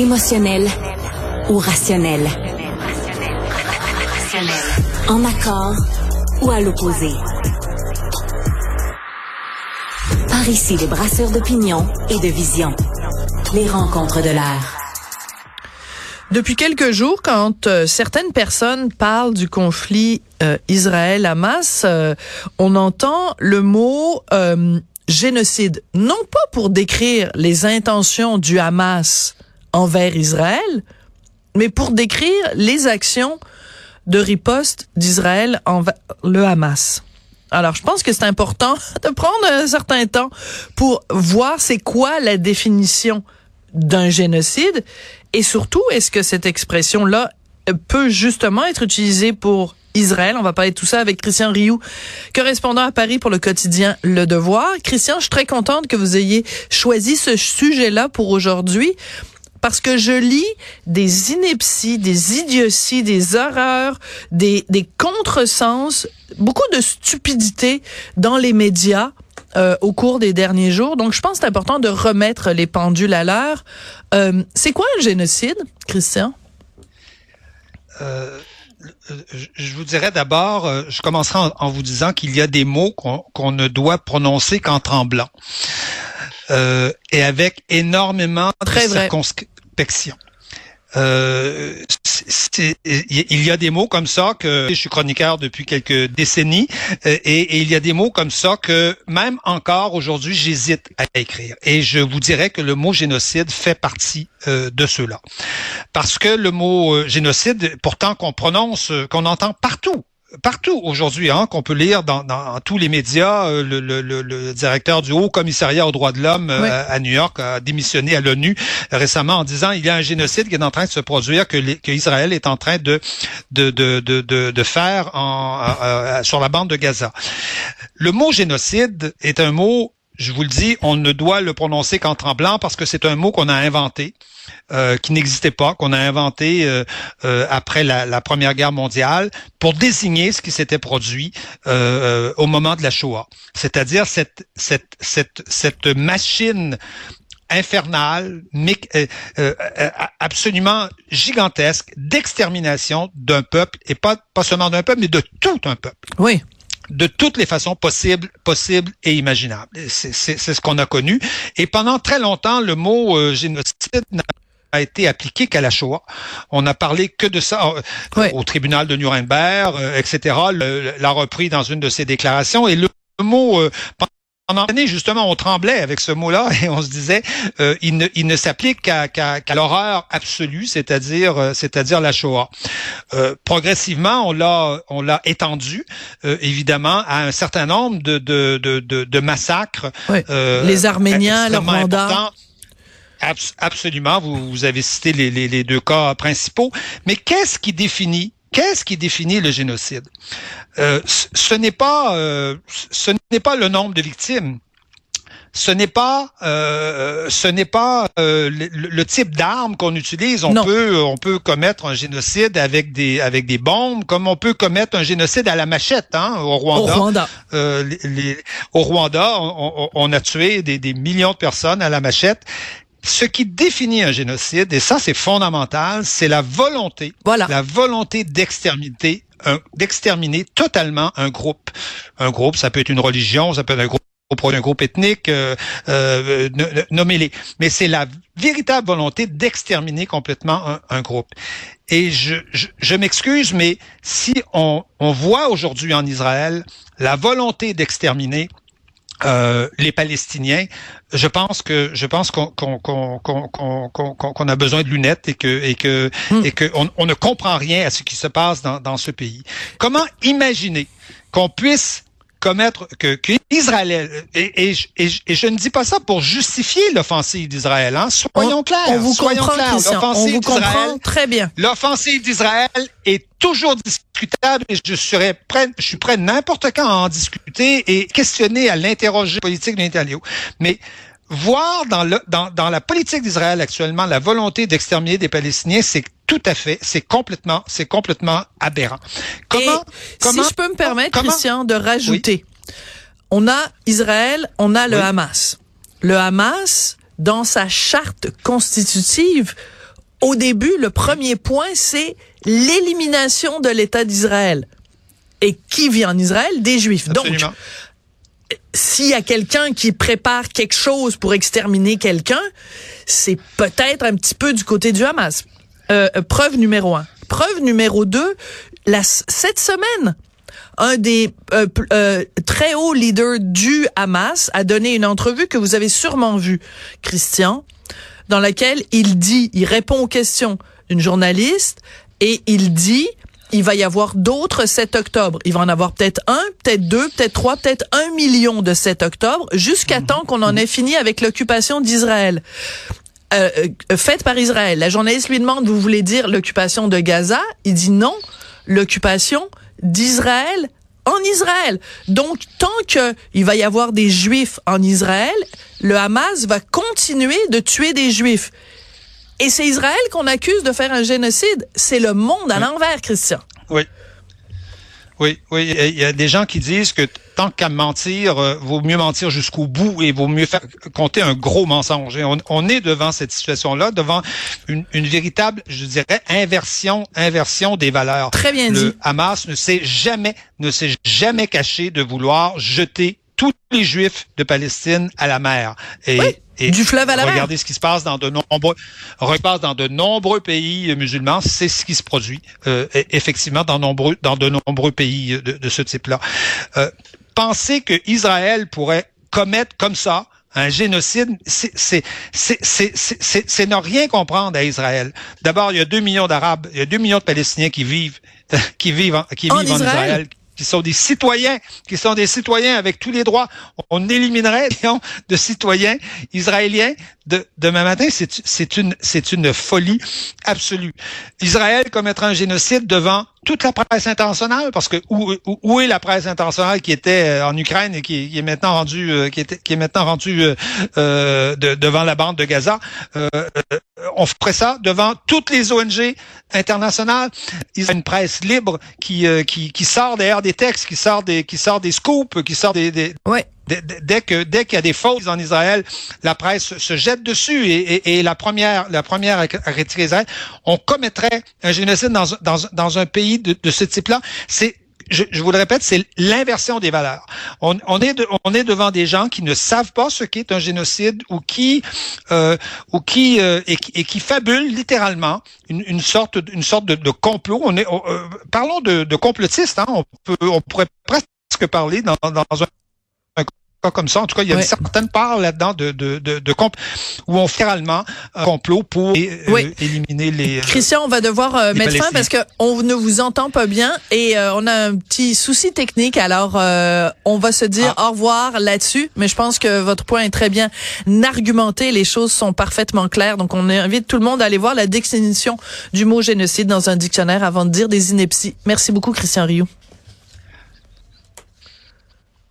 Émotionnel ou rationnel? En accord ou à l'opposé? Par ici, les brasseurs d'opinion et de vision. Les rencontres de l'air. Depuis quelques jours, quand euh, certaines personnes parlent du conflit euh, Israël-Hamas, euh, on entend le mot génocide, non pas pour décrire les intentions du Hamas envers Israël, mais pour décrire les actions de riposte d'Israël envers le Hamas. Alors, je pense que c'est important de prendre un certain temps pour voir c'est quoi la définition d'un génocide et surtout, est-ce que cette expression-là peut justement être utilisée pour Israël? On va parler de tout ça avec Christian Rioux, correspondant à Paris pour le quotidien Le Devoir. Christian, je suis très contente que vous ayez choisi ce sujet-là pour aujourd'hui parce que je lis des inepties, des idioties, des horreurs, des, des contresens, beaucoup de stupidité dans les médias euh, au cours des derniers jours. Donc, je pense que c'est important de remettre les pendules à l'heure. Euh, c'est quoi un génocide, Christian? Euh, je vous dirais d'abord, euh, je commencerai en, vous disant qu'il y a des mots qu'on ne doit prononcer qu'en tremblant. Euh, et avec énormément Très de Euh, il y a des mots comme ça que je suis chroniqueur depuis quelques décennies euh, et, il y a des mots comme ça que même encore aujourd'hui j'hésite à écrire. Et je vous dirais que le mot génocide fait partie euh, de cela. Parce que le mot génocide pourtant qu'on prononce qu'on entend partout partout aujourd'hui, hein, qu'on peut lire dans, dans, tous les médias. Euh, le, le, le, directeur du Haut Commissariat aux droits de l'homme euh, à New York a démissionné à l'ONU récemment en disant il y a un génocide qui est en train de se produire, que, que Israël est en train de de, de, de, de, faire en, sur la bande de Gaza. Le mot génocide est un mot je vous le dis, on ne doit le prononcer qu'en tremblant parce que c'est un mot qu'on a inventé, euh, qui n'existait pas, qu'on a inventé euh, euh, après la, Première Guerre mondiale pour désigner ce qui s'était produit au moment de la Shoah. C'est-à-dire cette, cette, cette, cette machine infernale, absolument gigantesque d'extermination d'un peuple, et pas, pas seulement d'un peuple, mais de tout un peuple. Oui de toutes les façons possibles, possibles et imaginables. C'est ce qu'on a connu. Et pendant très longtemps, le mot euh, génocide n'a été appliqué qu'à la Shoah. On n'a parlé que de ça euh, au tribunal de Nuremberg, euh, etc. L'a repris dans une de ses déclarations. Et le mot pendant l'année, justement, on tremblait avec ce mot-là et on se disait, euh, il ne, il ne s'applique qu'à l'horreur absolue, c'est-à-dire, euh, c'est-à-dire la Shoah. Euh, progressivement, on l'a, on l'a étendu, évidemment, à un certain nombre de de de, de, massacres. les Arméniens, le Rwanda. absolument, vous, vous avez cité les, les, les deux cas principaux. Mais qu'est-ce qui définit Qu'est-ce qui définit le génocide? Euh, Ce n'est pas, euh, ce n'est pas le nombre de victimes. Ce n'est pas, euh, ce n'est pas le, type d'armes qu'on utilise. On peut, on peut commettre un génocide avec des, avec des bombes, comme on peut commettre un génocide à la machette, hein, au Rwanda. Au Rwanda, au Rwanda on, a tué des, des millions de personnes à la machette ce qui définit un génocide, et ça c'est fondamental, c'est la volonté, voilà. la volonté d'exterminer, d'exterminer totalement un groupe. Un groupe, ça peut être une religion, ça peut être un groupe un groupe ethnique, euh, euh, nommez-les. Mais c'est la véritable volonté d'exterminer complètement un, groupe. Et je, je, je m'excuse, mais si on, on voit aujourd'hui en Israël la volonté d'exterminer euh, les Palestiniens, je pense que je pense qu'on qu'on a besoin de lunettes et que et que hmm. et que on, ne comprend rien à ce qui se passe dans, dans ce pays. Comment imaginer qu'on puisse commettre que, que Israël et, et, et, je ne dis pas ça pour justifier l'offensive d'Israël. Hein? Soyons clairs. On vous soyons clairs. L'offensive d'Israël, très bien. L'offensive d'Israël est toujours discutable et je serais prêt, je suis prêt n'importe quand à en discuter et questionner à l'interroger politique de Netanyahu. Mais voir dans, le, dans, dans la politique d'Israël actuellement la volonté d'exterminer des Palestiniens, c'est tout à fait, c'est complètement, c'est complètement aberrant. Comment, comment, si je peux me permettre, Christian, de rajouter, on a Israël, on a le Hamas. Le Hamas, dans sa charte constitutive, au début, le premier point, c'est l'élimination de l'État d'Israël. Et qui vit en Israël? Des Juifs. Absolument. Donc, s'il y a quelqu'un qui prépare quelque chose pour exterminer quelqu'un, c'est peut-être un petit peu du côté du Hamas. Euh, preuve numéro un. Preuve numéro deux, la, cette semaine, un des euh, euh, très hauts leaders du Hamas a donné une entrevue que vous avez sûrement vue, Christian, dans laquelle il dit, il répond aux questions d'une journaliste et il dit il va y avoir d'autres 7 octobre. Il va en avoir peut-être un, peut-être deux, peut-être trois, peut-être un million de 7 octobre, jusqu'à temps qu'on en ait fini avec l'occupation d'Israël. Euh, euh, faite par Israël. La journaliste lui demande, vous voulez dire l'occupation de Gaza? Il dit non, l'occupation d'Israël en Israël. Donc, tant que il va y avoir des Juifs en Israël, le Hamas va continuer de tuer des Juifs. Et c'est Israël qu'on accuse de faire un génocide. C'est le monde à l'envers, Christian. Oui. Oui, oui. Il y a des gens qui disent que tant qu'à mentir, euh, vaut mieux mentir jusqu'au bout et vaut mieux faire compter un gros mensonge. Et on, on est devant cette situation-là, devant une, une, véritable, je dirais, inversion, inversion des valeurs. Très bien Le dit. Hamas ne s'est jamais, ne s'est jamais caché de vouloir jeter tous les Juifs de Palestine à la mer. Et, oui. Et du fleuve à la mer. Regardez ce qui se passe dans de nombreux, repasse dans de nombreux pays musulmans. C'est ce qui se produit euh, effectivement dans nombreux, dans de nombreux pays de, de ce type-là. Euh, penser que Israël pourrait commettre comme ça un génocide, c'est ne rien comprendre à Israël. D'abord, il y a deux millions d'Arabes, il y a deux millions de Palestiniens qui vivent, qui vivent, qui en vivent en Israël. Qui sont des citoyens, qui sont des citoyens avec tous les droits. On éliminerait disons, de citoyens israéliens de, demain matin. C'est une, c'est une folie absolue. Israël commettra un génocide devant toute la presse internationale, parce que où, où, où est la presse internationale qui était en Ukraine et qui, qui est maintenant rendue, euh, qui, était, qui est maintenant rendue euh, de, devant la bande de Gaza? Euh, On ferait ça devant toutes les ONG internationales. Ils ont une presse libre qui, euh, qui, qui sort derrière des textes, qui sort des, qui sort des scoops, qui sort des, des ouais. Dès que dès qu'il y a des fautes en Israël, la presse se jette dessus et, et, et la première la première à retirer Israël, on commettrait un génocide dans dans, dans un pays de, de ce type-là. C'est je, je, vous le répète, c'est l'inversion des valeurs. On, on, est de, on est devant des gens qui ne savent pas ce qu'est un génocide ou qui euh, ou qui euh, et, et, qui fabulent littéralement une, une sorte une sorte de, de complot. On est euh, parlons de, de complotistes. Hein, on peut on pourrait presque parler dans, dans un comme ça. En tout cas, il y a une certaine part là-dedans de, de, de, de où on fait réellement un complot pour oui. euh, éliminer les. Christian, on va devoir euh, mettre fin parce que on ne vous entend pas bien et euh, on a un petit souci technique. Alors, euh, on va se dire ah. au revoir là-dessus. Mais je pense que votre point est très bien argumenté. Les choses sont parfaitement claires. Donc, on invite tout le monde à aller voir la définition du mot génocide dans un dictionnaire avant de dire des inepties. Merci beaucoup, Christian Rioux.